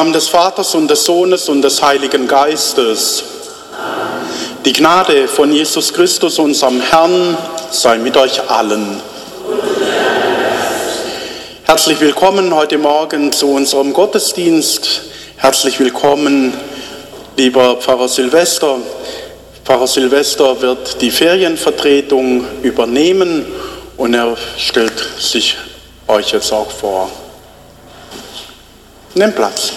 Namen des Vaters und des Sohnes und des Heiligen Geistes. Die Gnade von Jesus Christus, unserem Herrn, sei mit euch allen. Herzlich willkommen heute Morgen zu unserem Gottesdienst. Herzlich willkommen, lieber Pfarrer Silvester. Pfarrer Silvester wird die Ferienvertretung übernehmen und er stellt sich euch jetzt auch vor. Nimm Platz.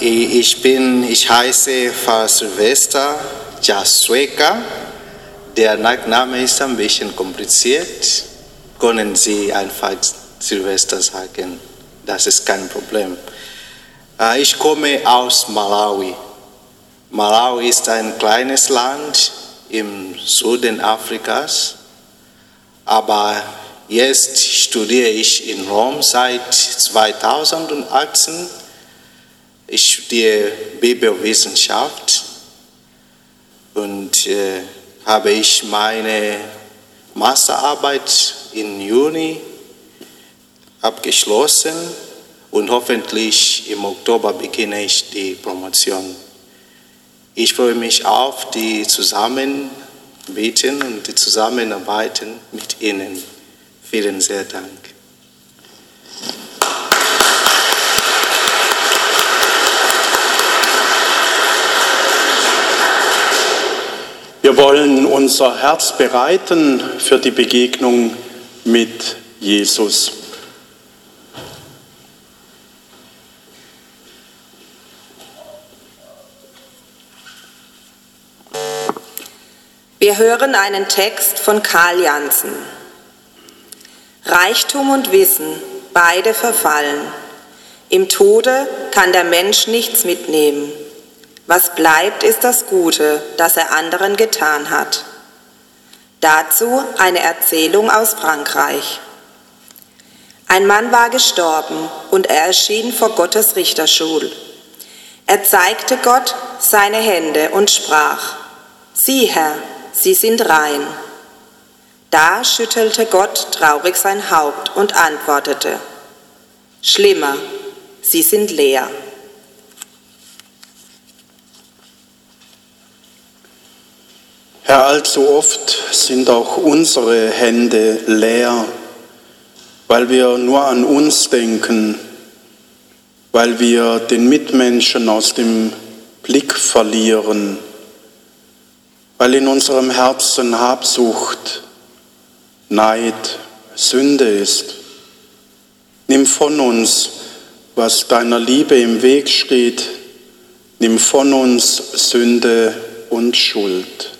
Ich bin, ich heiße Pfarrer Silvester Jasweka. Der Nachname ist ein bisschen kompliziert. Können Sie einfach Silvester sagen? Das ist kein Problem. Ich komme aus Malawi. Malawi ist ein kleines Land im Süden Afrikas, aber jetzt studiere ich in Rom seit 2018. Ich studiere Bibelwissenschaft und äh, habe ich meine Masterarbeit im Juni abgeschlossen und hoffentlich im Oktober beginne ich die Promotion. Ich freue mich auf die Zusammenbieten und die Zusammenarbeiten mit Ihnen. Vielen sehr Dank. Wir wollen unser Herz bereiten für die Begegnung mit Jesus. Wir hören einen Text von Karl Jansen. Reichtum und Wissen, beide verfallen. Im Tode kann der Mensch nichts mitnehmen. Was bleibt, ist das Gute, das er anderen getan hat. Dazu eine Erzählung aus Frankreich. Ein Mann war gestorben und er erschien vor Gottes Richterschul. Er zeigte Gott seine Hände und sprach, Sieh, Herr, sie sind rein. Da schüttelte Gott traurig sein Haupt und antwortete, Schlimmer, sie sind leer. Herr, allzu oft sind auch unsere Hände leer, weil wir nur an uns denken, weil wir den Mitmenschen aus dem Blick verlieren weil in unserem Herzen Habsucht, Neid, Sünde ist. Nimm von uns, was deiner Liebe im Weg steht, nimm von uns Sünde und Schuld.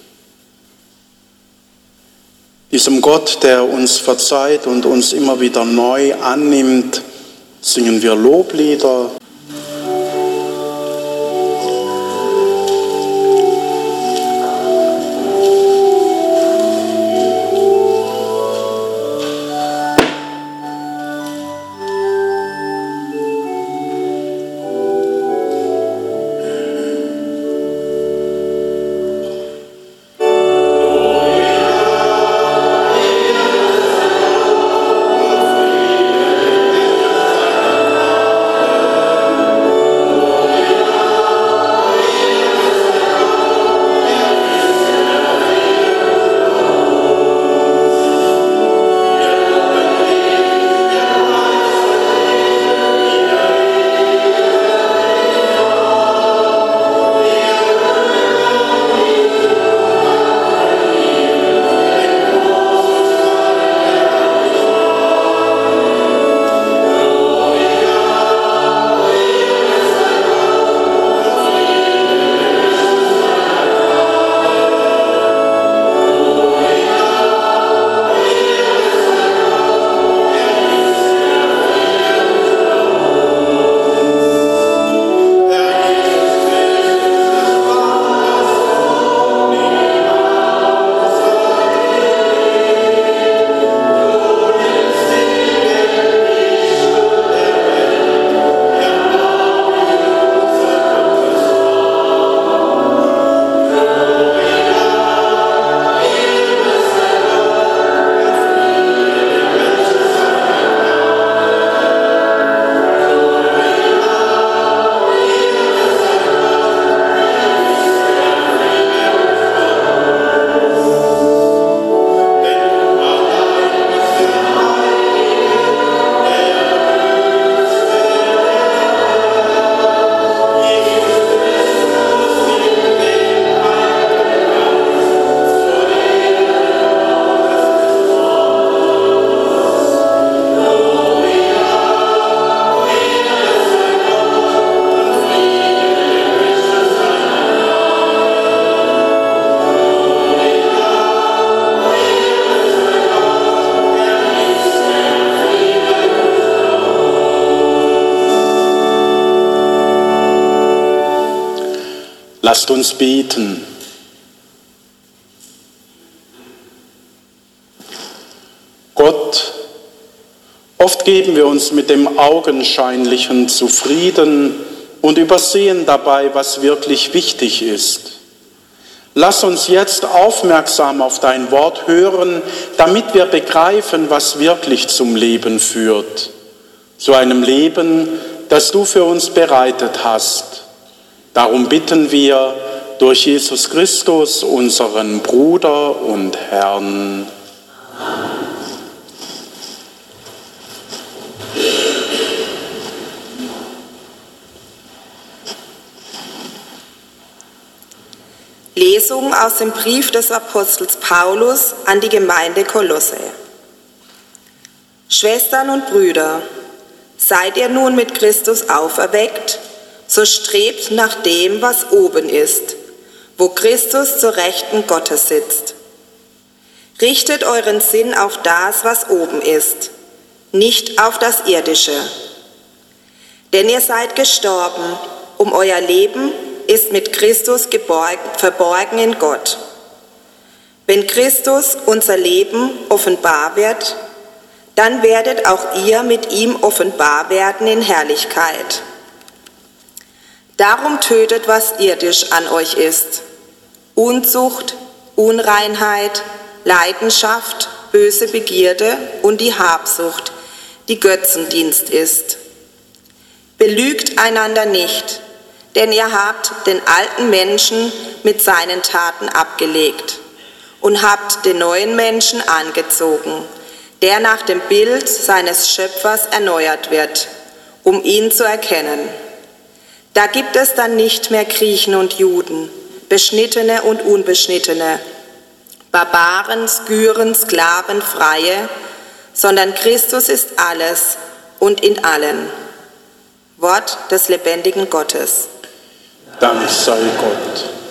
Diesem Gott, der uns verzeiht und uns immer wieder neu annimmt, singen wir Loblieder. Lasst uns beten. Gott, oft geben wir uns mit dem Augenscheinlichen zufrieden und übersehen dabei, was wirklich wichtig ist. Lass uns jetzt aufmerksam auf dein Wort hören, damit wir begreifen, was wirklich zum Leben führt. Zu einem Leben, das du für uns bereitet hast. Darum bitten wir durch Jesus Christus, unseren Bruder und Herrn. Lesung aus dem Brief des Apostels Paulus an die Gemeinde Kolosse. Schwestern und Brüder, seid ihr nun mit Christus auferweckt, so strebt nach dem, was oben ist, wo Christus zur Rechten Gottes sitzt. Richtet euren Sinn auf das, was oben ist, nicht auf das Irdische. Denn ihr seid gestorben, um euer Leben ist mit Christus verborgen in Gott. Wenn Christus unser Leben offenbar wird, dann werdet auch ihr mit ihm offenbar werden in Herrlichkeit. Darum tötet, was irdisch an euch ist. Unzucht, Unreinheit, Leidenschaft, böse Begierde und die Habsucht, die Götzendienst ist. Belügt einander nicht, denn ihr habt den alten Menschen mit seinen Taten abgelegt und habt den neuen Menschen angezogen, der nach dem Bild seines Schöpfers erneuert wird, um ihn zu erkennen. Da gibt es dann nicht mehr Griechen und Juden, Beschnittene und Unbeschnittene, Barbaren, Skyren, Sklaven, Freie, sondern Christus ist alles und in allen. Wort des lebendigen Gottes. Dank sei Gott.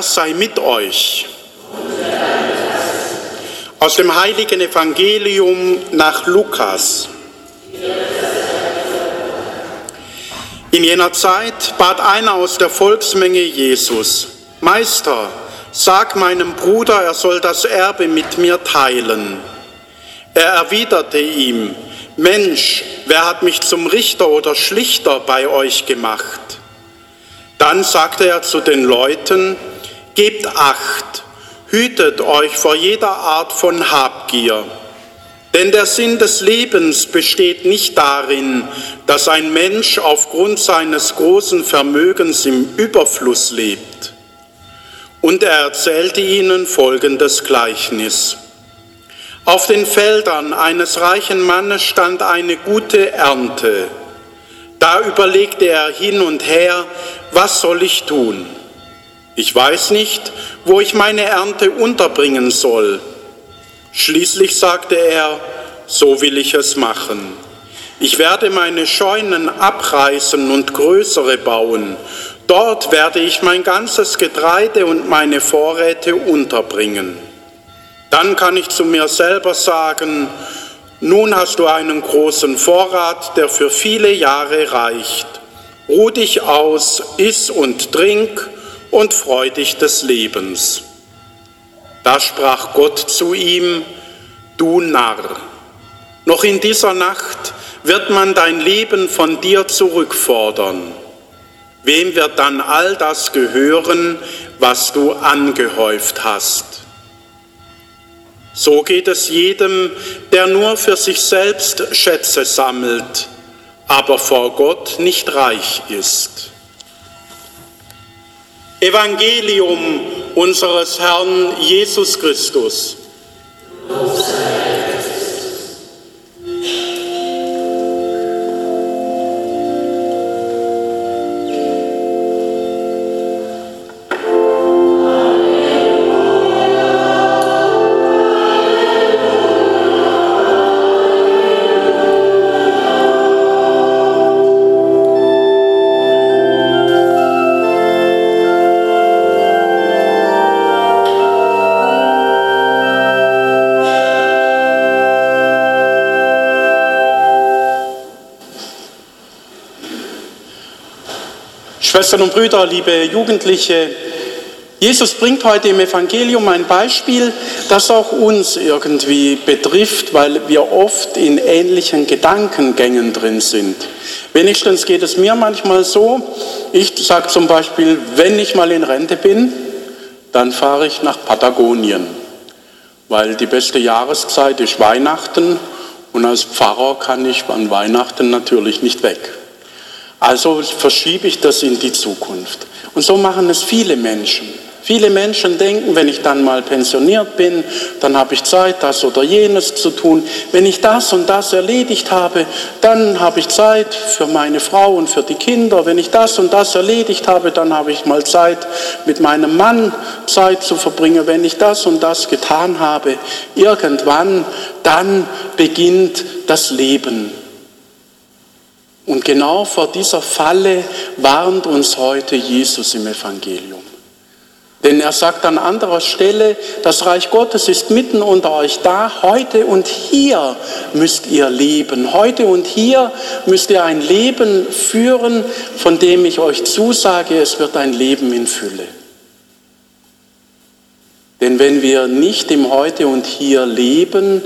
Herr sei mit euch. Aus dem heiligen Evangelium nach Lukas. In jener Zeit bat einer aus der Volksmenge Jesus, Meister, sag meinem Bruder, er soll das Erbe mit mir teilen. Er erwiderte ihm, Mensch, wer hat mich zum Richter oder Schlichter bei euch gemacht? Dann sagte er zu den Leuten, gebt acht, hütet euch vor jeder Art von Habgier. Denn der Sinn des Lebens besteht nicht darin, dass ein Mensch aufgrund seines großen Vermögens im Überfluss lebt. Und er erzählte ihnen folgendes Gleichnis. Auf den Feldern eines reichen Mannes stand eine gute Ernte. Da überlegte er hin und her, was soll ich tun? Ich weiß nicht, wo ich meine Ernte unterbringen soll. Schließlich sagte er, so will ich es machen. Ich werde meine Scheunen abreißen und größere bauen. Dort werde ich mein ganzes Getreide und meine Vorräte unterbringen. Dann kann ich zu mir selber sagen, nun hast du einen großen Vorrat, der für viele Jahre reicht. Ruh dich aus, iss und trink und freu dich des Lebens. Da sprach Gott zu ihm, du Narr, noch in dieser Nacht wird man dein Leben von dir zurückfordern. Wem wird dann all das gehören, was du angehäuft hast? So geht es jedem, der nur für sich selbst Schätze sammelt, aber vor Gott nicht reich ist. Evangelium unseres Herrn Jesus Christus. Schwestern und Brüder, liebe Jugendliche, Jesus bringt heute im Evangelium ein Beispiel, das auch uns irgendwie betrifft, weil wir oft in ähnlichen Gedankengängen drin sind. Wenigstens geht es mir manchmal so, ich sage zum Beispiel, wenn ich mal in Rente bin, dann fahre ich nach Patagonien, weil die beste Jahreszeit ist Weihnachten und als Pfarrer kann ich an Weihnachten natürlich nicht weg. Also verschiebe ich das in die Zukunft. Und so machen es viele Menschen. Viele Menschen denken, wenn ich dann mal pensioniert bin, dann habe ich Zeit, das oder jenes zu tun. Wenn ich das und das erledigt habe, dann habe ich Zeit für meine Frau und für die Kinder. Wenn ich das und das erledigt habe, dann habe ich mal Zeit, mit meinem Mann Zeit zu verbringen. Wenn ich das und das getan habe, irgendwann, dann beginnt das Leben. Und genau vor dieser Falle warnt uns heute Jesus im Evangelium. Denn er sagt an anderer Stelle, das Reich Gottes ist mitten unter euch da. Heute und hier müsst ihr leben. Heute und hier müsst ihr ein Leben führen, von dem ich euch zusage, es wird ein Leben in Fülle. Denn wenn wir nicht im Heute und hier leben,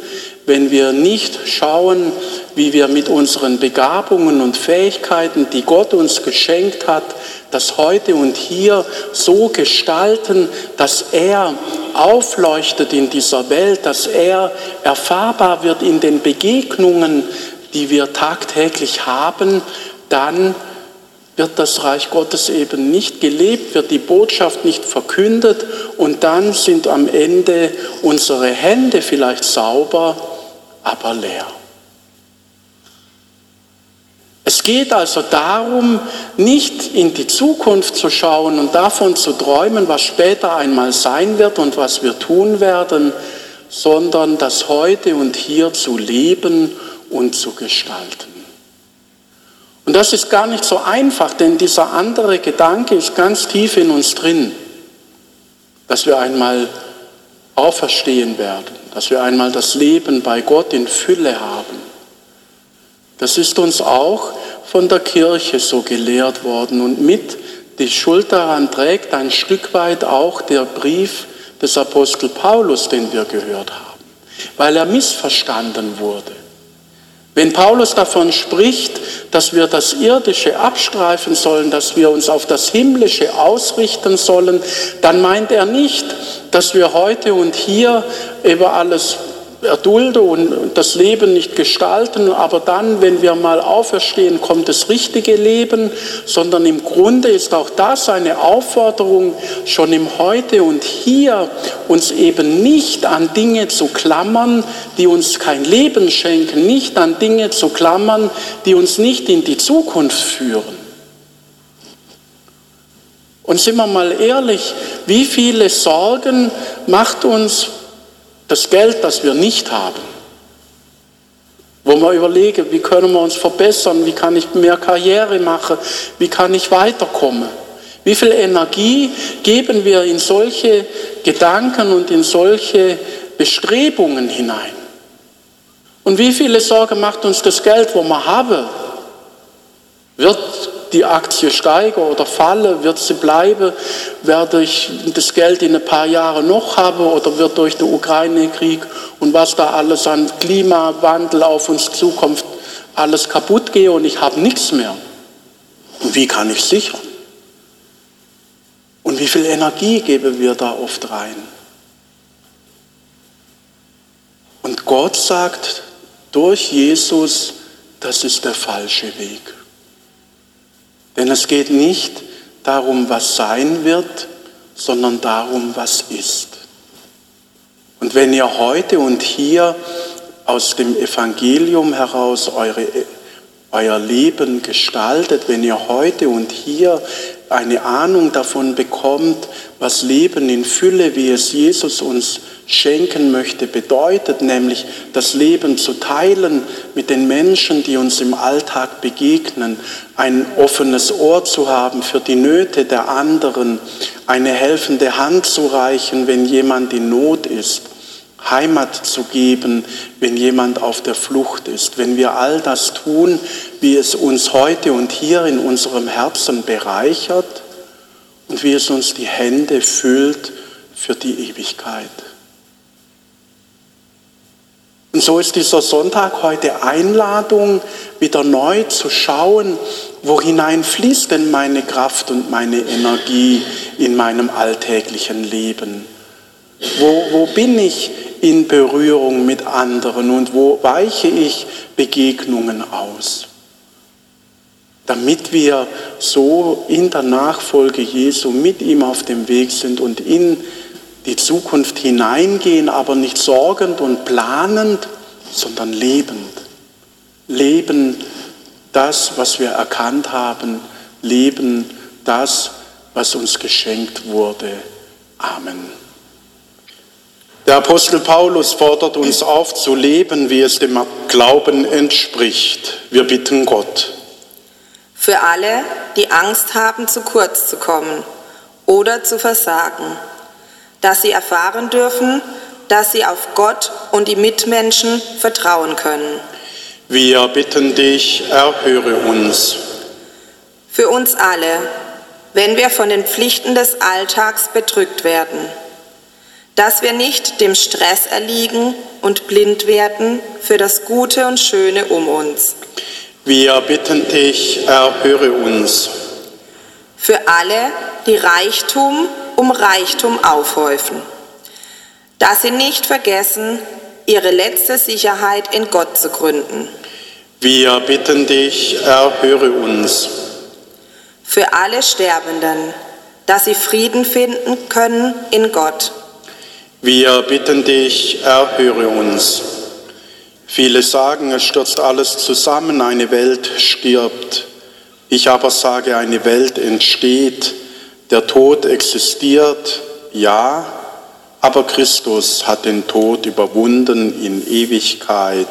wenn wir nicht schauen, wie wir mit unseren Begabungen und Fähigkeiten, die Gott uns geschenkt hat, das heute und hier so gestalten, dass er aufleuchtet in dieser Welt, dass er erfahrbar wird in den Begegnungen, die wir tagtäglich haben, dann wird das Reich Gottes eben nicht gelebt, wird die Botschaft nicht verkündet und dann sind am Ende unsere Hände vielleicht sauber, aber leer. Es geht also darum, nicht in die Zukunft zu schauen und davon zu träumen, was später einmal sein wird und was wir tun werden, sondern das Heute und Hier zu leben und zu gestalten. Und das ist gar nicht so einfach, denn dieser andere Gedanke ist ganz tief in uns drin. dass wir einmal auferstehen werden, dass wir einmal das Leben bei Gott in Fülle haben. Das ist uns auch von der Kirche so gelehrt worden und mit die Schuld daran trägt ein Stück weit auch der Brief des Apostel Paulus, den wir gehört haben, weil er missverstanden wurde. Wenn Paulus davon spricht, dass wir das Irdische abstreifen sollen, dass wir uns auf das Himmlische ausrichten sollen, dann meint er nicht, dass wir heute und hier über alles erdulde und das Leben nicht gestalten, aber dann, wenn wir mal auferstehen, kommt das richtige Leben, sondern im Grunde ist auch das eine Aufforderung, schon im Heute und Hier uns eben nicht an Dinge zu klammern, die uns kein Leben schenken, nicht an Dinge zu klammern, die uns nicht in die Zukunft führen. Und sind wir mal ehrlich, wie viele Sorgen macht uns das Geld, das wir nicht haben, wo wir überlegen, wie können wir uns verbessern, wie kann ich mehr Karriere machen, wie kann ich weiterkommen. Wie viel Energie geben wir in solche Gedanken und in solche Bestrebungen hinein? Und wie viele Sorge macht uns das Geld, wo wir haben? Wird die Aktie steigen oder fallen? Wird sie bleiben? Werde ich das Geld in ein paar Jahren noch haben oder wird durch den Ukraine-Krieg und was da alles an Klimawandel auf uns zukommt, alles kaputt gehen und ich habe nichts mehr? Und wie kann ich sichern? Und wie viel Energie geben wir da oft rein? Und Gott sagt durch Jesus, das ist der falsche Weg. Denn es geht nicht darum, was sein wird, sondern darum, was ist. Und wenn ihr heute und hier aus dem Evangelium heraus eure, euer Leben gestaltet, wenn ihr heute und hier eine Ahnung davon bekommt, was Leben in Fülle, wie es Jesus uns schenken möchte, bedeutet, nämlich das Leben zu teilen mit den Menschen, die uns im Alltag begegnen, ein offenes Ohr zu haben für die Nöte der anderen, eine helfende Hand zu reichen, wenn jemand in Not ist, Heimat zu geben, wenn jemand auf der Flucht ist. Wenn wir all das tun, wie es uns heute und hier in unserem Herzen bereichert und wie es uns die Hände füllt für die Ewigkeit. Und so ist dieser Sonntag heute Einladung, wieder neu zu schauen, wo hinein fließt denn meine Kraft und meine Energie in meinem alltäglichen Leben? Wo, wo bin ich in Berührung mit anderen und wo weiche ich Begegnungen aus? Damit wir so in der Nachfolge Jesu mit ihm auf dem Weg sind und in die Zukunft hineingehen, aber nicht sorgend und planend, sondern lebend. Leben das, was wir erkannt haben, leben das, was uns geschenkt wurde. Amen. Der Apostel Paulus fordert uns auf zu leben, wie es dem Glauben entspricht. Wir bitten Gott. Für alle, die Angst haben, zu kurz zu kommen oder zu versagen dass sie erfahren dürfen, dass sie auf Gott und die Mitmenschen vertrauen können. Wir bitten dich, erhöre uns. Für uns alle, wenn wir von den Pflichten des Alltags bedrückt werden, dass wir nicht dem Stress erliegen und blind werden für das Gute und Schöne um uns. Wir bitten dich, erhöre uns. Für alle, die Reichtum um Reichtum aufhäufen, dass sie nicht vergessen, ihre letzte Sicherheit in Gott zu gründen. Wir bitten dich, erhöre uns. Für alle Sterbenden, dass sie Frieden finden können in Gott. Wir bitten dich, erhöre uns. Viele sagen, es stürzt alles zusammen, eine Welt stirbt. Ich aber sage, eine Welt entsteht der Tod existiert, ja, aber Christus hat den Tod überwunden in Ewigkeit.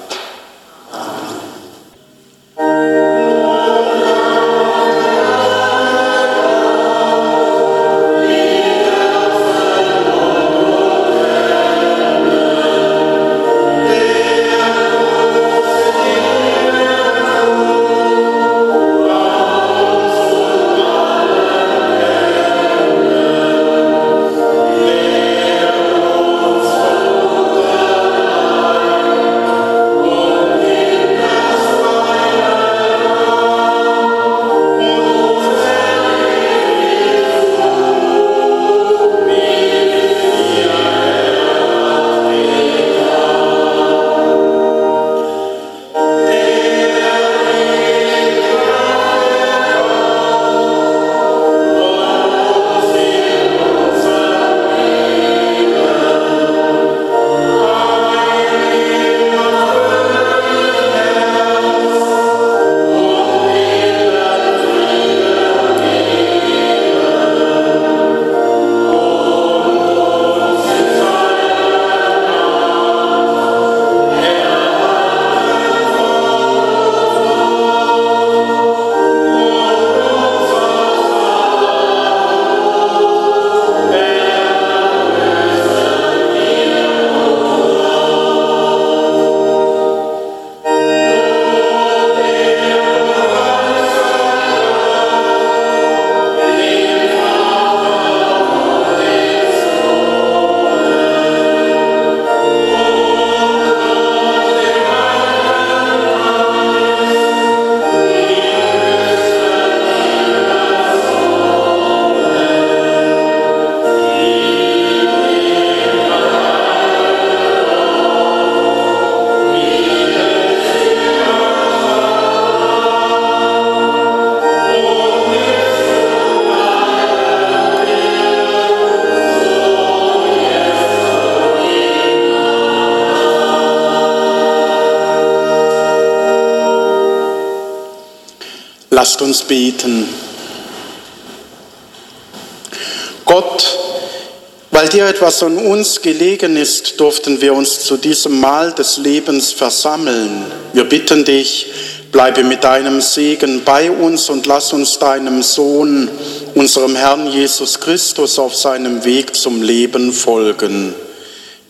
Lasst uns beten. Gott, weil dir etwas an uns gelegen ist, durften wir uns zu diesem Mahl des Lebens versammeln. Wir bitten dich, bleibe mit deinem Segen bei uns und lass uns deinem Sohn, unserem Herrn Jesus Christus, auf seinem Weg zum Leben folgen.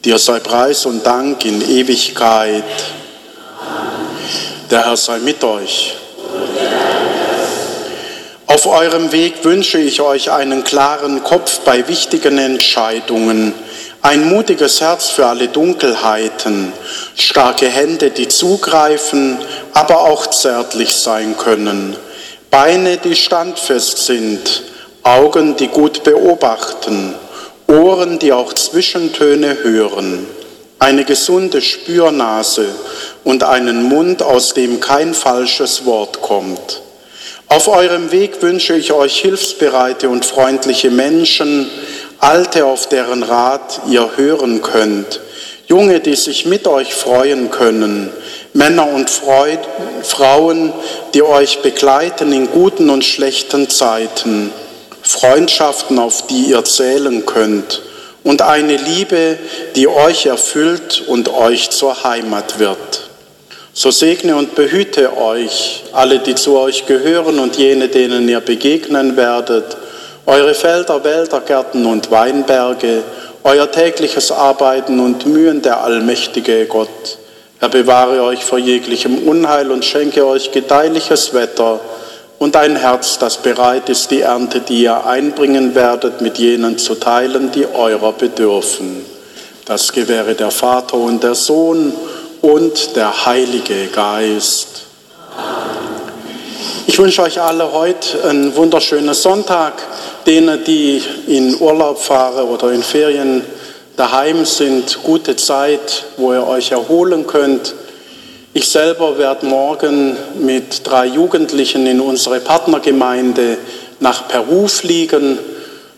Dir sei Preis und Dank in Ewigkeit. Der Herr sei mit euch. Auf eurem Weg wünsche ich euch einen klaren Kopf bei wichtigen Entscheidungen, ein mutiges Herz für alle Dunkelheiten, starke Hände, die zugreifen, aber auch zärtlich sein können, Beine, die standfest sind, Augen, die gut beobachten, Ohren, die auch Zwischentöne hören, eine gesunde Spürnase und einen Mund, aus dem kein falsches Wort kommt. Auf eurem Weg wünsche ich euch hilfsbereite und freundliche Menschen, Alte, auf deren Rat ihr hören könnt, Junge, die sich mit euch freuen können, Männer und Freud, Frauen, die euch begleiten in guten und schlechten Zeiten, Freundschaften, auf die ihr zählen könnt und eine Liebe, die euch erfüllt und euch zur Heimat wird. So segne und behüte euch, alle, die zu euch gehören und jene, denen ihr begegnen werdet, eure Felder, Wälder, Gärten und Weinberge, euer tägliches Arbeiten und Mühen, der allmächtige Gott. Er bewahre euch vor jeglichem Unheil und schenke euch gedeihliches Wetter und ein Herz, das bereit ist, die Ernte, die ihr einbringen werdet, mit jenen zu teilen, die eurer bedürfen. Das gewähre der Vater und der Sohn und der Heilige Geist. Ich wünsche euch alle heute einen wunderschönen Sonntag. Denen, die in Urlaub fahren oder in Ferien daheim sind, gute Zeit, wo ihr euch erholen könnt. Ich selber werde morgen mit drei Jugendlichen in unsere Partnergemeinde nach Peru fliegen.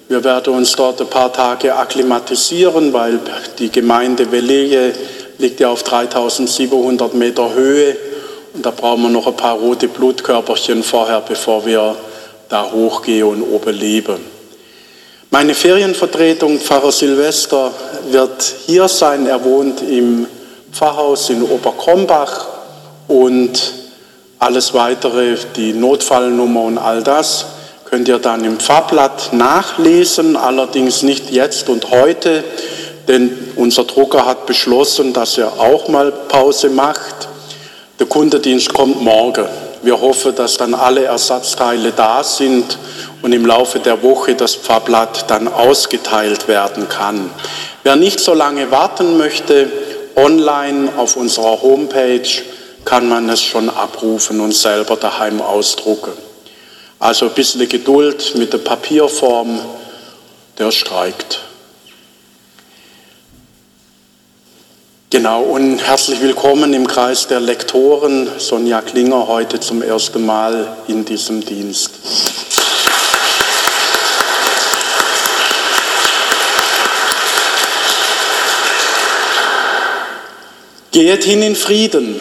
Wir werden uns dort ein paar Tage akklimatisieren, weil die Gemeinde Veleye liegt ja auf 3700 Meter Höhe und da brauchen wir noch ein paar rote Blutkörperchen vorher, bevor wir da hochgehen und oben leben. Meine Ferienvertretung, Pfarrer Silvester, wird hier sein. Er wohnt im Pfarrhaus in Oberkrombach und alles weitere, die Notfallnummer und all das, könnt ihr dann im Pfarrblatt nachlesen, allerdings nicht jetzt und heute, denn unser Drucker hat beschlossen, dass er auch mal Pause macht. Der Kundendienst kommt morgen. Wir hoffen, dass dann alle Ersatzteile da sind und im Laufe der Woche das Pfarrblatt dann ausgeteilt werden kann. Wer nicht so lange warten möchte, online auf unserer Homepage kann man es schon abrufen und selber daheim ausdrucken. Also ein bisschen Geduld mit der Papierform, der streikt. Genau, und herzlich willkommen im Kreis der Lektoren, Sonja Klinger, heute zum ersten Mal in diesem Dienst. Geht hin in Frieden.